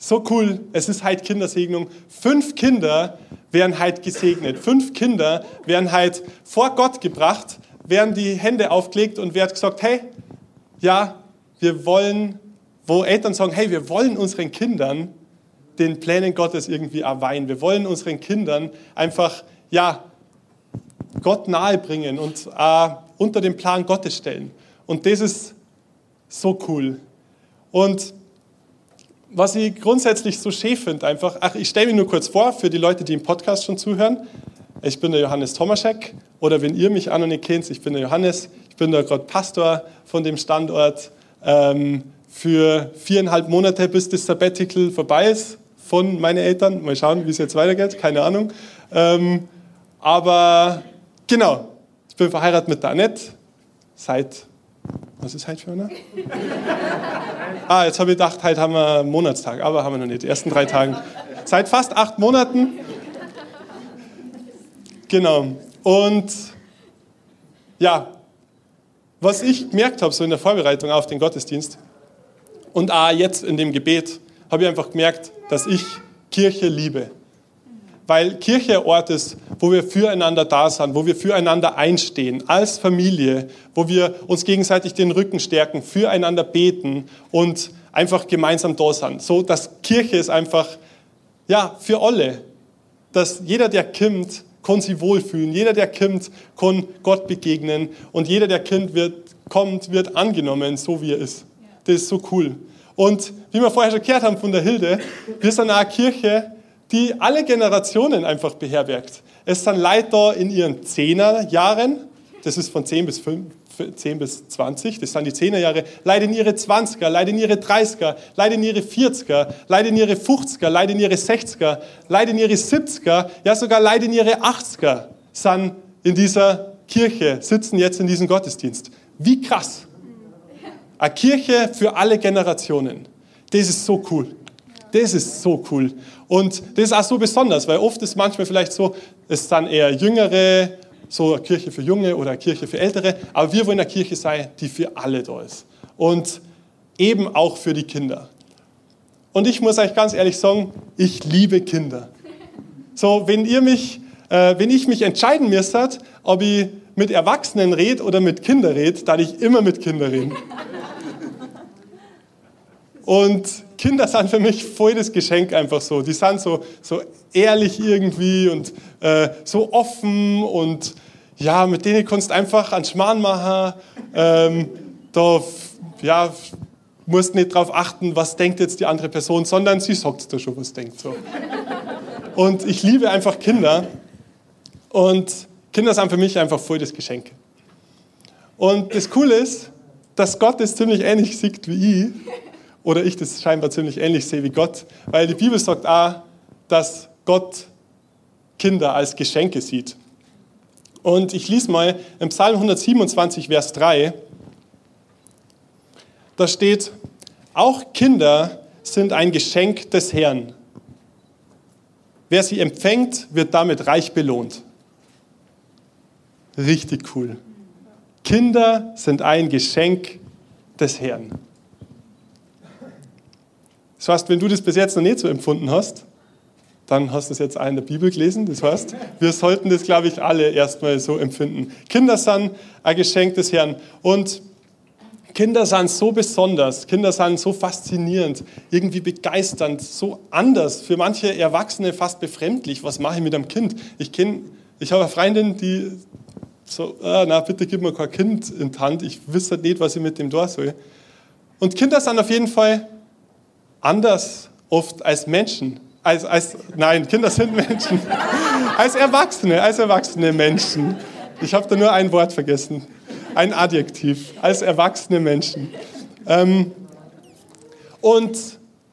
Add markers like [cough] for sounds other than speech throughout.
So cool, es ist halt Kindersegnung. Fünf Kinder werden halt gesegnet. Fünf Kinder werden halt vor Gott gebracht, werden die Hände aufgelegt und wird gesagt, hey, ja, wir wollen, wo Eltern sagen, hey, wir wollen unseren Kindern den Plänen Gottes irgendwie erweihen. Wir wollen unseren Kindern einfach, ja, Gott nahebringen und äh, unter den Plan Gottes stellen. Und das ist so cool. Und was ich grundsätzlich so schön finde, einfach, ach, ich stelle mich nur kurz vor für die Leute, die im Podcast schon zuhören. Ich bin der Johannes Tomaschek oder wenn ihr mich auch noch nicht kennt, ich bin der Johannes, ich bin da gerade Pastor von dem Standort ähm, für viereinhalb Monate, bis das Sabbatical vorbei ist von meinen Eltern. Mal schauen, wie es jetzt weitergeht, keine Ahnung. Ähm, aber genau, ich bin verheiratet mit der Annette seit was ist heute für einer? ah, jetzt habe ich gedacht, heute haben wir einen Monatstag, aber haben wir noch nicht. Die ersten drei Tage. Seit fast acht Monaten. Genau. Und ja, was ich gemerkt habe, so in der Vorbereitung auf den Gottesdienst und auch jetzt in dem Gebet, habe ich einfach gemerkt, dass ich Kirche liebe weil Kirche ein Ort ist, wo wir füreinander da sind, wo wir füreinander einstehen, als Familie, wo wir uns gegenseitig den Rücken stärken, füreinander beten und einfach gemeinsam da sind. So, dass Kirche ist einfach, ja, für alle. Dass jeder, der kommt, kann sich wohlfühlen. Jeder, der kommt, kann Gott begegnen. Und jeder, der Kind wird, kommt, wird angenommen, so wie er ist. Das ist so cool. Und wie wir vorher schon gehört haben von der Hilde, wir sind eine Kirche, die alle Generationen einfach beherbergt. Es sind Leute da in ihren Zehnerjahren, das ist von 10 bis 5, 10 bis 20, das sind die Zehnerjahre, Leute in ihre 20er, Leute in ihre 30er, Leute in ihre 40er, Leute in ihre 50er, Leute in ihre 60er, Leute in ihre 70er, ja sogar Leute in ihre 80er sind in dieser Kirche, sitzen jetzt in diesem Gottesdienst. Wie krass. Eine Kirche für alle Generationen. Das ist so cool. Das ist so cool. Und das ist auch so besonders, weil oft ist manchmal vielleicht so, es dann eher Jüngere, so eine Kirche für Junge oder eine Kirche für Ältere, aber wir wollen eine Kirche sein, die für alle da ist. Und eben auch für die Kinder. Und ich muss euch ganz ehrlich sagen, ich liebe Kinder. So, wenn ihr mich, äh, wenn ich mich entscheiden müsste, ob ich mit Erwachsenen rede oder mit Kindern rede, dann ich immer mit Kindern reden. Und Kinder sind für mich voll das Geschenk einfach so. Die sind so, so ehrlich irgendwie und äh, so offen und ja, mit denen kannst du einfach einen Schmarrn machen. Ähm, da ja, musst nicht darauf achten, was denkt jetzt die andere Person, sondern sie sagt dir schon, was denkt. So. Und ich liebe einfach Kinder und Kinder sind für mich einfach voll das Geschenk. Und das Coole ist, dass Gott es ziemlich ähnlich sieht wie ich oder ich das scheinbar ziemlich ähnlich sehe wie Gott, weil die Bibel sagt auch, dass Gott Kinder als Geschenke sieht. Und ich lese mal im Psalm 127, Vers 3, da steht, auch Kinder sind ein Geschenk des Herrn. Wer sie empfängt, wird damit reich belohnt. Richtig cool. Kinder sind ein Geschenk des Herrn. Das heißt, wenn du das bis jetzt noch nicht so empfunden hast, dann hast du es jetzt auch in der Bibel gelesen. Das heißt, wir sollten das, glaube ich, alle erstmal so empfinden. Kinder sind ein Geschenk des Herrn. Und Kinder sind so besonders, Kinder sind so faszinierend, irgendwie begeisternd, so anders, für manche Erwachsene fast befremdlich. Was mache ich mit einem Kind? Ich ich habe eine Freundin, die so, ah, na bitte gib mir kein Kind in die Hand, ich wüsste nicht, was ich mit dem da soll. Und Kinder sind auf jeden Fall anders oft als Menschen. Als, als, nein, Kinder sind Menschen. [laughs] als Erwachsene, als erwachsene Menschen. Ich habe da nur ein Wort vergessen. Ein Adjektiv. Als erwachsene Menschen. Ähm, und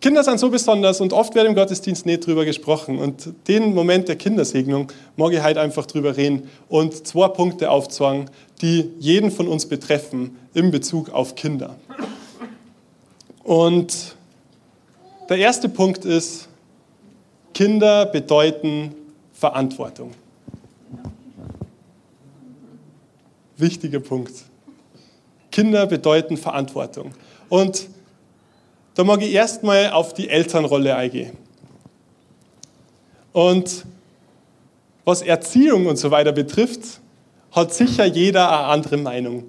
Kinder sind so besonders und oft wird im Gottesdienst nicht drüber gesprochen. Und den Moment der Kindersegnung mag ich heute einfach drüber reden und zwei Punkte aufzwingen, die jeden von uns betreffen in Bezug auf Kinder. Und der erste Punkt ist, Kinder bedeuten Verantwortung. Wichtiger Punkt. Kinder bedeuten Verantwortung. Und da mag ich erstmal auf die Elternrolle eingehen. Und was Erziehung und so weiter betrifft, hat sicher jeder eine andere Meinung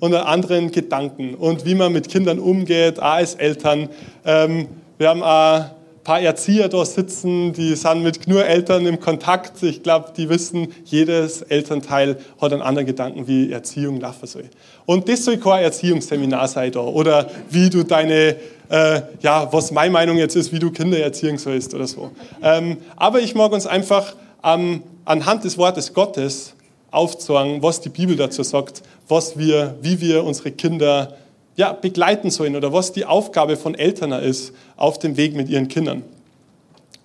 und einen anderen Gedanken und wie man mit Kindern umgeht, auch als Eltern. Ähm, wir haben auch paar Erzieher da sitzen, die sind mit nur Eltern im Kontakt. Ich glaube, die wissen, jedes Elternteil hat einen anderen Gedanken, wie Erziehung laufen soll. Und das soll kein Erziehungsseminar sein da. Oder wie du deine, äh, ja, was meine Meinung jetzt ist, wie du Kinder erziehen sollst oder so. Ähm, aber ich mag uns einfach ähm, anhand des Wortes Gottes aufzeigen, was die Bibel dazu sagt, was wir, wie wir unsere Kinder ja, begleiten sollen oder was die Aufgabe von Eltern ist auf dem Weg mit ihren Kindern.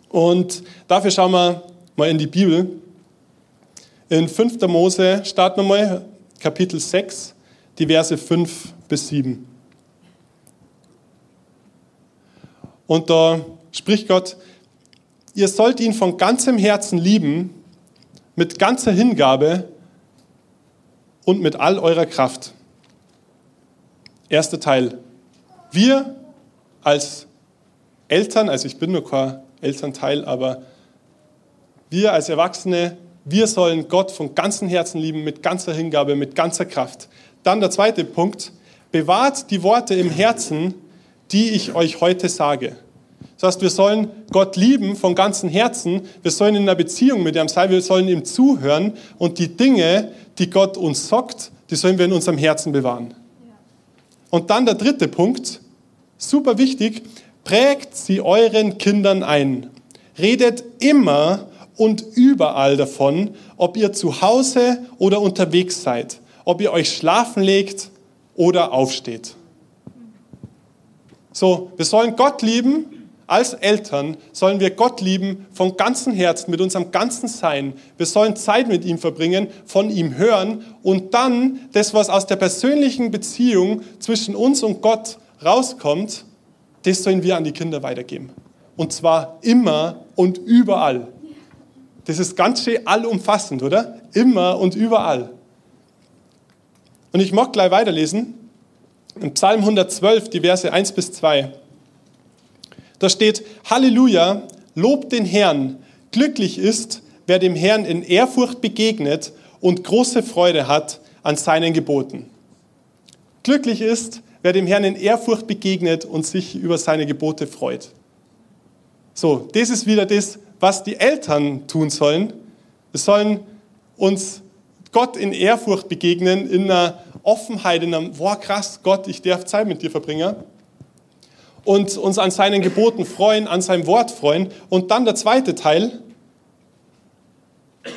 Und dafür schauen wir mal in die Bibel. In 5. Mose starten wir mal, Kapitel 6, die Verse 5 bis 7. Und da spricht Gott, ihr sollt ihn von ganzem Herzen lieben, mit ganzer Hingabe und mit all eurer Kraft. Erster Teil. Wir als Eltern, also ich bin nur kein Elternteil, aber wir als Erwachsene, wir sollen Gott von ganzem Herzen lieben, mit ganzer Hingabe, mit ganzer Kraft. Dann der zweite Punkt. Bewahrt die Worte im Herzen, die ich euch heute sage. Das heißt, wir sollen Gott lieben von ganzem Herzen, wir sollen in einer Beziehung mit ihm sein, wir sollen ihm zuhören und die Dinge, die Gott uns sagt, die sollen wir in unserem Herzen bewahren. Und dann der dritte Punkt, super wichtig, prägt sie euren Kindern ein. Redet immer und überall davon, ob ihr zu Hause oder unterwegs seid, ob ihr euch schlafen legt oder aufsteht. So, wir sollen Gott lieben. Als Eltern sollen wir Gott lieben von ganzem Herzen, mit unserem ganzen Sein. Wir sollen Zeit mit ihm verbringen, von ihm hören und dann das, was aus der persönlichen Beziehung zwischen uns und Gott rauskommt, das sollen wir an die Kinder weitergeben. Und zwar immer und überall. Das ist ganz schön allumfassend, oder? Immer und überall. Und ich mag gleich weiterlesen. In Psalm 112, die Verse 1 bis 2. Da steht, Halleluja, lobt den Herrn. Glücklich ist, wer dem Herrn in Ehrfurcht begegnet und große Freude hat an seinen Geboten. Glücklich ist, wer dem Herrn in Ehrfurcht begegnet und sich über seine Gebote freut. So, das ist wieder das, was die Eltern tun sollen. Wir sollen uns Gott in Ehrfurcht begegnen, in einer Offenheit, in einem, boah krass, Gott, ich darf Zeit mit dir verbringen und uns an seinen Geboten freuen, an seinem Wort freuen. Und dann der zweite Teil,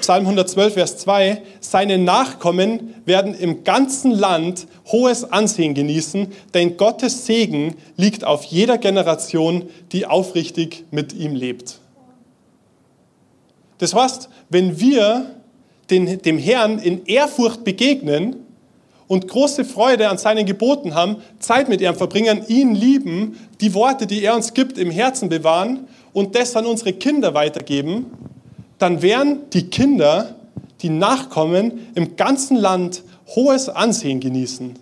Psalm 112, Vers 2, seine Nachkommen werden im ganzen Land hohes Ansehen genießen, denn Gottes Segen liegt auf jeder Generation, die aufrichtig mit ihm lebt. Das heißt, wenn wir den, dem Herrn in Ehrfurcht begegnen, und große Freude an seinen Geboten haben, Zeit mit ihm verbringen, ihn lieben, die Worte, die er uns gibt, im Herzen bewahren und das an unsere Kinder weitergeben, dann werden die Kinder, die nachkommen, im ganzen Land hohes Ansehen genießen,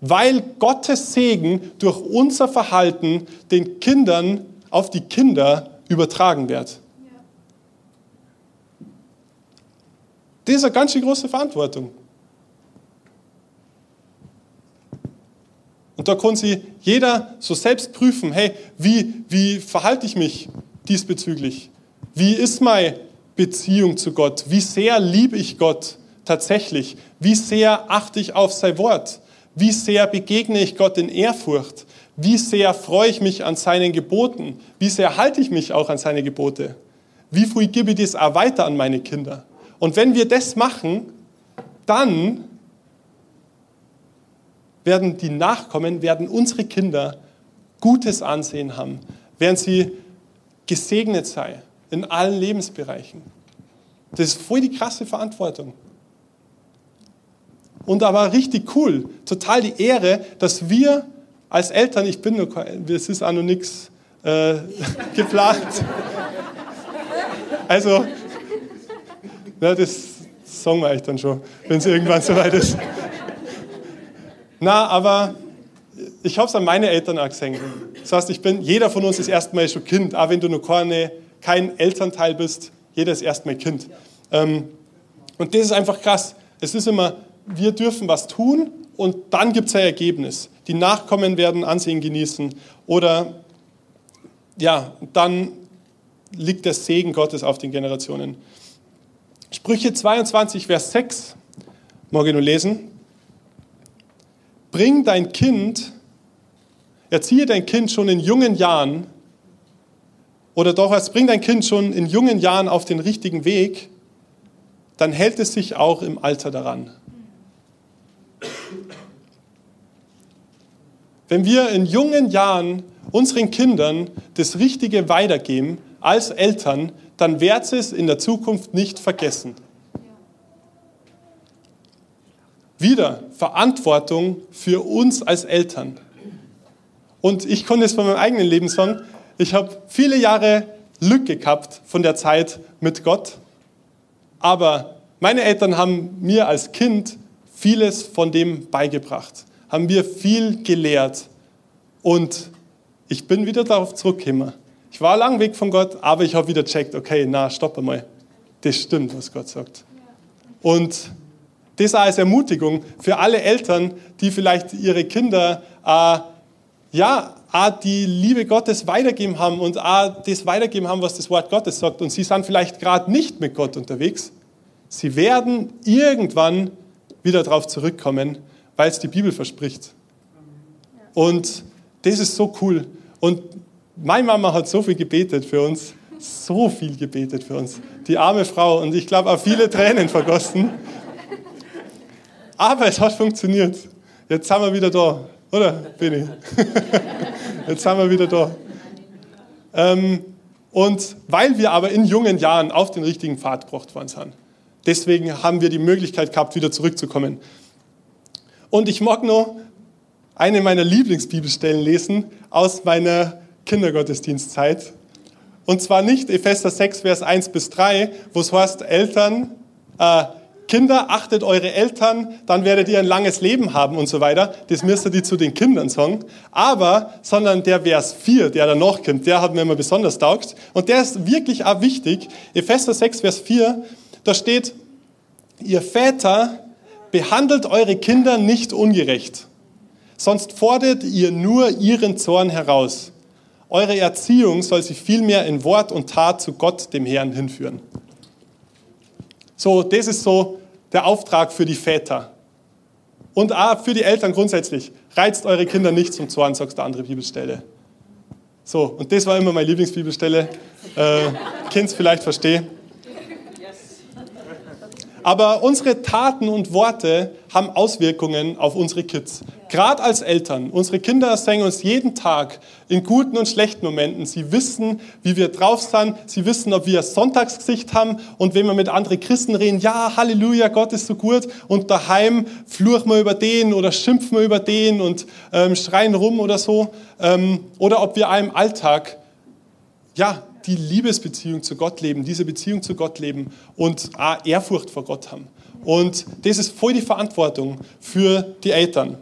weil Gottes Segen durch unser Verhalten den Kindern auf die Kinder übertragen wird. Das ist eine ganz große Verantwortung. Und da kann sich jeder so selbst prüfen, hey, wie, wie verhalte ich mich diesbezüglich? Wie ist meine Beziehung zu Gott? Wie sehr liebe ich Gott tatsächlich? Wie sehr achte ich auf sein Wort? Wie sehr begegne ich Gott in Ehrfurcht? Wie sehr freue ich mich an seinen Geboten? Wie sehr halte ich mich auch an seine Gebote? Wie viel gebe ich das auch weiter an meine Kinder? Und wenn wir das machen, dann werden die Nachkommen, werden unsere Kinder gutes Ansehen haben, während sie gesegnet sei in allen Lebensbereichen. Das ist voll die krasse Verantwortung. Und aber richtig cool, total die Ehre, dass wir als Eltern, ich bin nur, es ist auch noch nichts äh, [laughs] geplant. Also, ja, das sagen wir euch dann schon, wenn es irgendwann soweit ist. Na, aber ich habe es an meine Eltern auch. Das heißt, ich bin, jeder von uns ist erstmal schon Kind, auch wenn du noch keine, kein Elternteil bist, jeder ist erstmal Kind. Ähm, und das ist einfach krass. Es ist immer, wir dürfen was tun und dann gibt es ein Ergebnis. Die Nachkommen werden Ansehen genießen oder ja, dann liegt der Segen Gottes auf den Generationen. Sprüche 22, Vers 6, morgen nur lesen. Bring dein Kind, erziehe dein Kind schon in jungen Jahren, oder doch als bring dein Kind schon in jungen Jahren auf den richtigen Weg, dann hält es sich auch im Alter daran. Wenn wir in jungen Jahren unseren Kindern das Richtige weitergeben als Eltern, dann wird es in der Zukunft nicht vergessen. Wieder Verantwortung für uns als Eltern. Und ich konnte es von meinem eigenen Leben sagen, ich habe viele Jahre Lücke gehabt von der Zeit mit Gott, aber meine Eltern haben mir als Kind vieles von dem beigebracht, haben mir viel gelehrt und ich bin wieder darauf zurückgekommen. Ich war lang weg von Gott, aber ich habe wieder checkt, okay, na, stopp einmal. Das stimmt, was Gott sagt. Und das als Ermutigung für alle Eltern, die vielleicht ihre Kinder, äh, ja, auch die Liebe Gottes weitergeben haben und auch das weitergeben haben, was das Wort Gottes sagt. Und sie sind vielleicht gerade nicht mit Gott unterwegs. Sie werden irgendwann wieder darauf zurückkommen, weil es die Bibel verspricht. Und das ist so cool. Und meine Mama hat so viel gebetet für uns, so viel gebetet für uns. Die arme Frau und ich glaube auch viele Tränen vergossen. Aber es hat funktioniert. Jetzt sind wir wieder da, oder, Benny? [laughs] Jetzt sind wir wieder da. Ähm, und weil wir aber in jungen Jahren auf den richtigen Pfad gebracht worden sind, deswegen haben wir die Möglichkeit gehabt, wieder zurückzukommen. Und ich mag noch eine meiner Lieblingsbibelstellen lesen aus meiner Kindergottesdienstzeit. Und zwar nicht Epheser 6, Vers 1 bis 3, wo es heißt, Eltern, äh, Kinder, achtet eure Eltern, dann werdet ihr ein langes Leben haben und so weiter. Das müsst ihr die zu den Kindern sagen. Aber, sondern der Vers 4, der danach kommt, der hat mir immer besonders taugt. Und der ist wirklich auch wichtig. Epheser 6, Vers 4, da steht, ihr Väter, behandelt eure Kinder nicht ungerecht, sonst fordert ihr nur ihren Zorn heraus. Eure Erziehung soll sie vielmehr in Wort und Tat zu Gott, dem Herrn, hinführen. So, das ist so der Auftrag für die Väter. Und auch für die Eltern grundsätzlich. Reizt eure Kinder nicht zum Zorn, sagt der andere Bibelstelle. So, und das war immer meine Lieblingsbibelstelle. Äh, Kind vielleicht verstehen. Aber unsere Taten und Worte haben Auswirkungen auf unsere Kids. Gerade als Eltern. Unsere Kinder singen uns jeden Tag in guten und schlechten Momenten. Sie wissen, wie wir drauf sind. Sie wissen, ob wir Sonntagsgesicht haben. Und wenn wir mit anderen Christen reden, ja, Halleluja, Gott ist so gut. Und daheim fluchen wir über den oder schimpfen wir über den und ähm, schreien rum oder so. Ähm, oder ob wir einem Alltag, ja, die Liebesbeziehung zu Gott leben, diese Beziehung zu Gott leben und auch Ehrfurcht vor Gott haben. Und das ist voll die Verantwortung für die Eltern.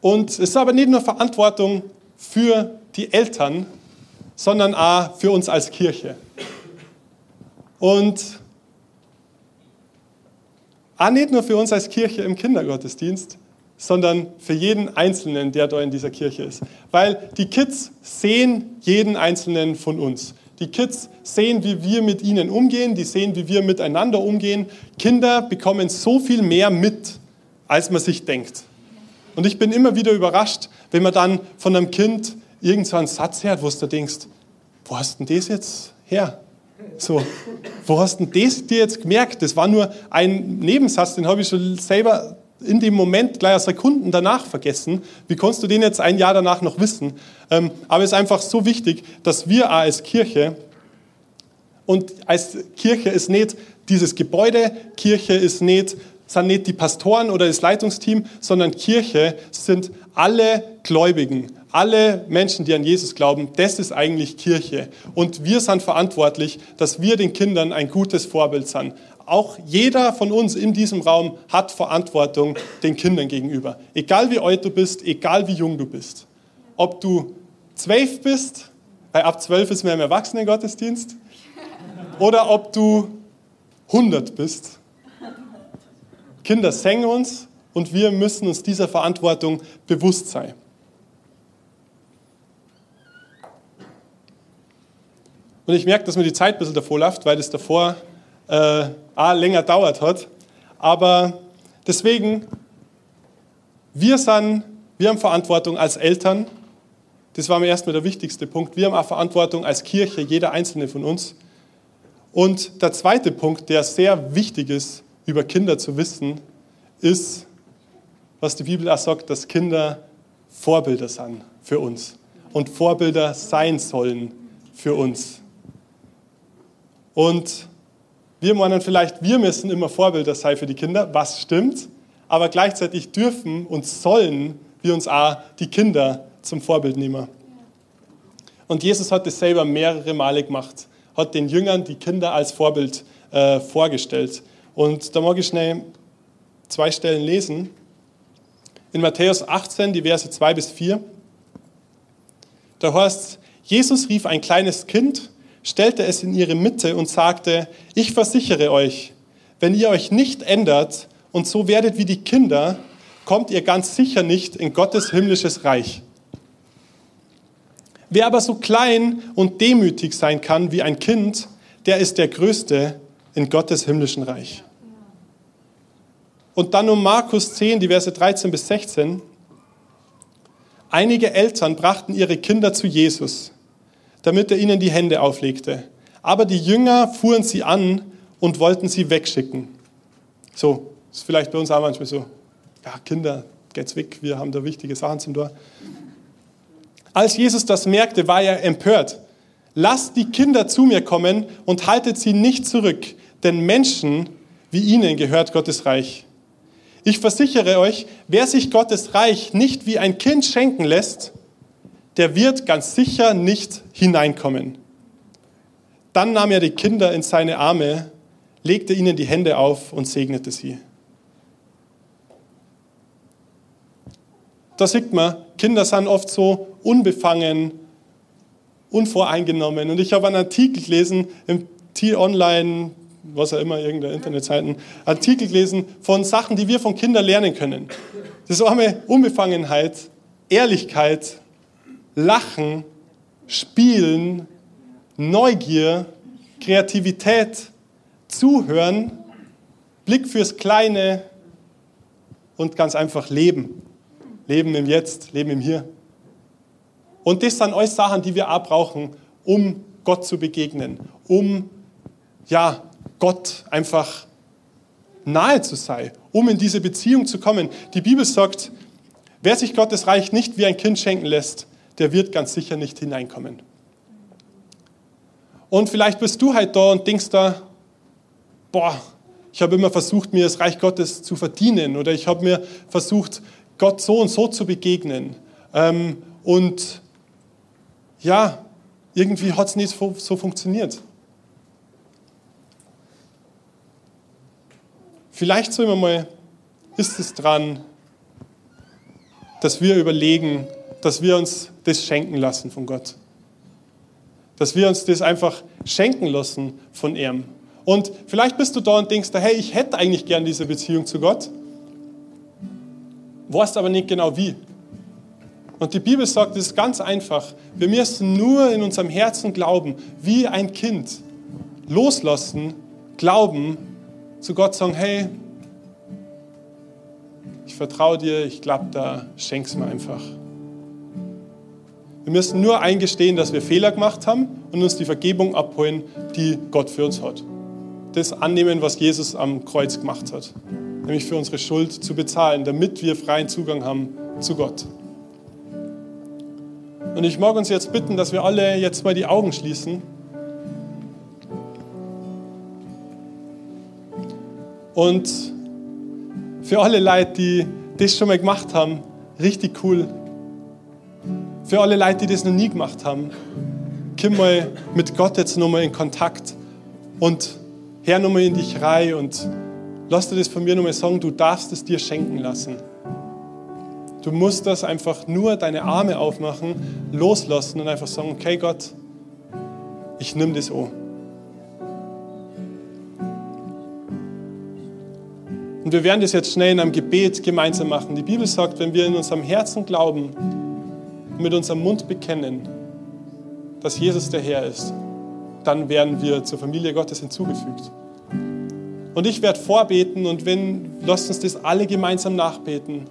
Und es ist aber nicht nur Verantwortung für die Eltern, sondern auch für uns als Kirche. Und auch nicht nur für uns als Kirche im Kindergottesdienst, sondern für jeden Einzelnen, der da in dieser Kirche ist. Weil die Kids sehen jeden Einzelnen von uns. Die Kids sehen, wie wir mit ihnen umgehen, die sehen, wie wir miteinander umgehen. Kinder bekommen so viel mehr mit, als man sich denkt. Und ich bin immer wieder überrascht, wenn man dann von einem Kind irgend so einen Satz hört, wo du denkst, wo hast denn das jetzt her? So, wo hast denn das dir jetzt gemerkt? Das war nur ein Nebensatz, den habe ich schon selber in dem Moment gleich Sekunden danach vergessen. Wie kannst du den jetzt ein Jahr danach noch wissen? Ähm, aber es ist einfach so wichtig, dass wir als Kirche und als Kirche ist nicht dieses Gebäude, Kirche ist nicht, sind nicht die Pastoren oder das Leitungsteam, sondern Kirche sind alle Gläubigen, alle Menschen, die an Jesus glauben. Das ist eigentlich Kirche. Und wir sind verantwortlich, dass wir den Kindern ein gutes Vorbild sind. Auch jeder von uns in diesem Raum hat Verantwortung den Kindern gegenüber. Egal wie alt du bist, egal wie jung du bist. Ob du zwölf bist, weil ab zwölf ist mehr im Erwachsenengottesdienst, oder ob du 100 bist. Kinder singen uns und wir müssen uns dieser Verantwortung bewusst sein. Und ich merke, dass mir die Zeit ein bisschen davor läuft, weil das davor äh, A, länger dauert hat. Aber deswegen, wir, sind, wir haben Verantwortung als Eltern. Das war mir erstmal der wichtigste Punkt. Wir haben auch Verantwortung als Kirche, jeder einzelne von uns. Und der zweite Punkt, der sehr wichtig ist, über Kinder zu wissen, ist, was die Bibel auch sagt, dass Kinder Vorbilder sind für uns und Vorbilder sein sollen für uns. Und wir meinen vielleicht, wir müssen immer Vorbilder sein für die Kinder, was stimmt, aber gleichzeitig dürfen und sollen wir uns auch die Kinder zum Vorbild nehmen. Und Jesus hat das selber mehrere Male gemacht hat den Jüngern die Kinder als Vorbild äh, vorgestellt. Und da mag ich schnell zwei Stellen lesen. In Matthäus 18, die Verse 2 bis 4. Da heißt Jesus rief ein kleines Kind, stellte es in ihre Mitte und sagte, ich versichere euch, wenn ihr euch nicht ändert und so werdet wie die Kinder, kommt ihr ganz sicher nicht in Gottes himmlisches Reich. Wer aber so klein und demütig sein kann wie ein Kind, der ist der Größte in Gottes himmlischen Reich. Und dann um Markus 10, die Verse 13 bis 16. Einige Eltern brachten ihre Kinder zu Jesus, damit er ihnen die Hände auflegte. Aber die Jünger fuhren sie an und wollten sie wegschicken. So, ist vielleicht bei uns auch manchmal so. Ja, Kinder, geht's weg, wir haben da wichtige Sachen zum Tor. Als Jesus das merkte, war er empört. Lasst die Kinder zu mir kommen und haltet sie nicht zurück, denn Menschen wie ihnen gehört Gottes Reich. Ich versichere euch, wer sich Gottes Reich nicht wie ein Kind schenken lässt, der wird ganz sicher nicht hineinkommen. Dann nahm er die Kinder in seine Arme, legte ihnen die Hände auf und segnete sie. Da sieht man, Kinder sind oft so unbefangen, unvoreingenommen. Und ich habe einen Artikel gelesen im T-Online, was auch immer, irgendeine Internetseiten, Artikel gelesen von Sachen, die wir von Kindern lernen können. Das ist einmal Unbefangenheit, Ehrlichkeit, Lachen, Spielen, Neugier, Kreativität, Zuhören, Blick fürs Kleine und ganz einfach Leben. Leben im Jetzt, Leben im Hier. Und das sind alles Sachen, die wir auch brauchen, um Gott zu begegnen, um ja, Gott einfach nahe zu sein, um in diese Beziehung zu kommen. Die Bibel sagt, wer sich Gottes Reich nicht wie ein Kind schenken lässt, der wird ganz sicher nicht hineinkommen. Und vielleicht bist du halt da und denkst da, boah, ich habe immer versucht, mir das Reich Gottes zu verdienen oder ich habe mir versucht, Gott so und so zu begegnen. Ähm, und ja, irgendwie hat es nicht so funktioniert. Vielleicht so immer mal ist es dran, dass wir überlegen, dass wir uns das schenken lassen von Gott. Dass wir uns das einfach schenken lassen von ihm. Und vielleicht bist du da und denkst, hey, ich hätte eigentlich gern diese Beziehung zu Gott weißt aber nicht genau wie. Und die Bibel sagt, es ist ganz einfach. Wir müssen nur in unserem Herzen glauben, wie ein Kind. Loslassen, glauben, zu Gott sagen, hey, ich vertraue dir, ich glaube da, schenk's mir einfach. Wir müssen nur eingestehen, dass wir Fehler gemacht haben und uns die Vergebung abholen, die Gott für uns hat. das annehmen, was Jesus am Kreuz gemacht hat. Nämlich für unsere Schuld zu bezahlen, damit wir freien Zugang haben zu Gott. Und ich mag uns jetzt bitten, dass wir alle jetzt mal die Augen schließen. Und für alle Leute, die das schon mal gemacht haben, richtig cool. Für alle Leute, die das noch nie gemacht haben, komm mal mit Gott jetzt nochmal in Kontakt und hör nochmal in dich rein und lass dir das von mir nochmal sagen, du darfst es dir schenken lassen. Du musst das einfach nur deine Arme aufmachen, loslassen und einfach sagen, okay Gott, ich nehme das an. Und wir werden das jetzt schnell in einem Gebet gemeinsam machen. Die Bibel sagt, wenn wir in unserem Herzen glauben und mit unserem Mund bekennen, dass Jesus der Herr ist, dann werden wir zur Familie Gottes hinzugefügt. Und ich werde vorbeten und wenn, lasst uns das alle gemeinsam nachbeten.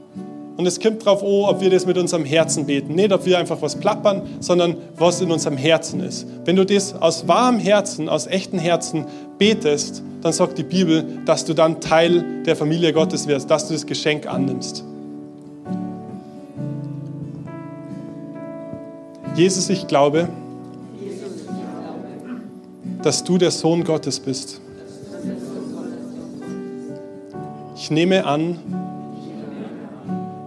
Und es kommt darauf an, ob wir das mit unserem Herzen beten. Nicht, ob wir einfach was plappern, sondern was in unserem Herzen ist. Wenn du das aus wahrem Herzen, aus echtem Herzen betest, dann sagt die Bibel, dass du dann Teil der Familie Gottes wirst, dass du das Geschenk annimmst. Jesus, ich glaube, dass du der Sohn Gottes bist. Ich nehme an,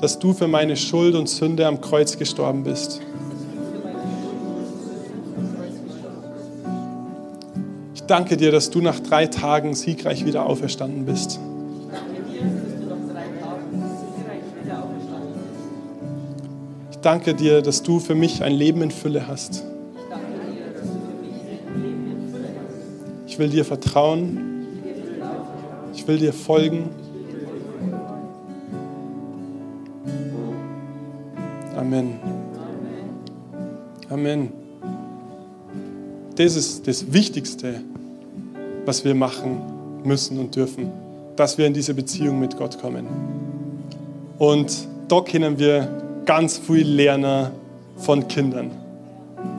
dass du für meine Schuld und Sünde am Kreuz gestorben bist. Ich danke dir, dass du nach drei Tagen siegreich wieder auferstanden bist. Danke dir, dass du für mich ein Leben in Fülle hast. Ich will dir vertrauen. Ich will dir folgen. Amen. Amen. Das ist das Wichtigste, was wir machen müssen und dürfen, dass wir in diese Beziehung mit Gott kommen. Und da können wir ganz viel lernen von Kindern,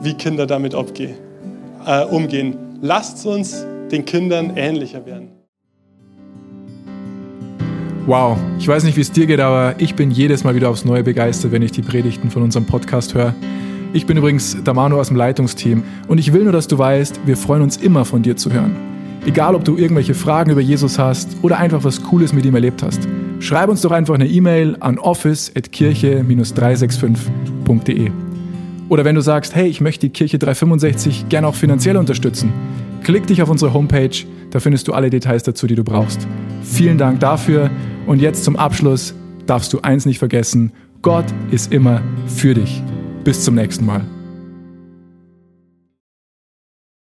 wie Kinder damit äh, umgehen. Lasst uns den Kindern ähnlicher werden. Wow, ich weiß nicht, wie es dir geht, aber ich bin jedes Mal wieder aufs Neue begeistert, wenn ich die Predigten von unserem Podcast höre. Ich bin übrigens Damano aus dem Leitungsteam und ich will nur, dass du weißt, wir freuen uns immer von dir zu hören. Egal, ob du irgendwelche Fragen über Jesus hast oder einfach was Cooles mit ihm erlebt hast, schreib uns doch einfach eine E-Mail an office.kirche-365.de. Oder wenn du sagst, hey, ich möchte die Kirche 365 gerne auch finanziell unterstützen, klick dich auf unsere Homepage, da findest du alle Details dazu, die du brauchst. Vielen Dank dafür und jetzt zum Abschluss darfst du eins nicht vergessen, Gott ist immer für dich. Bis zum nächsten Mal.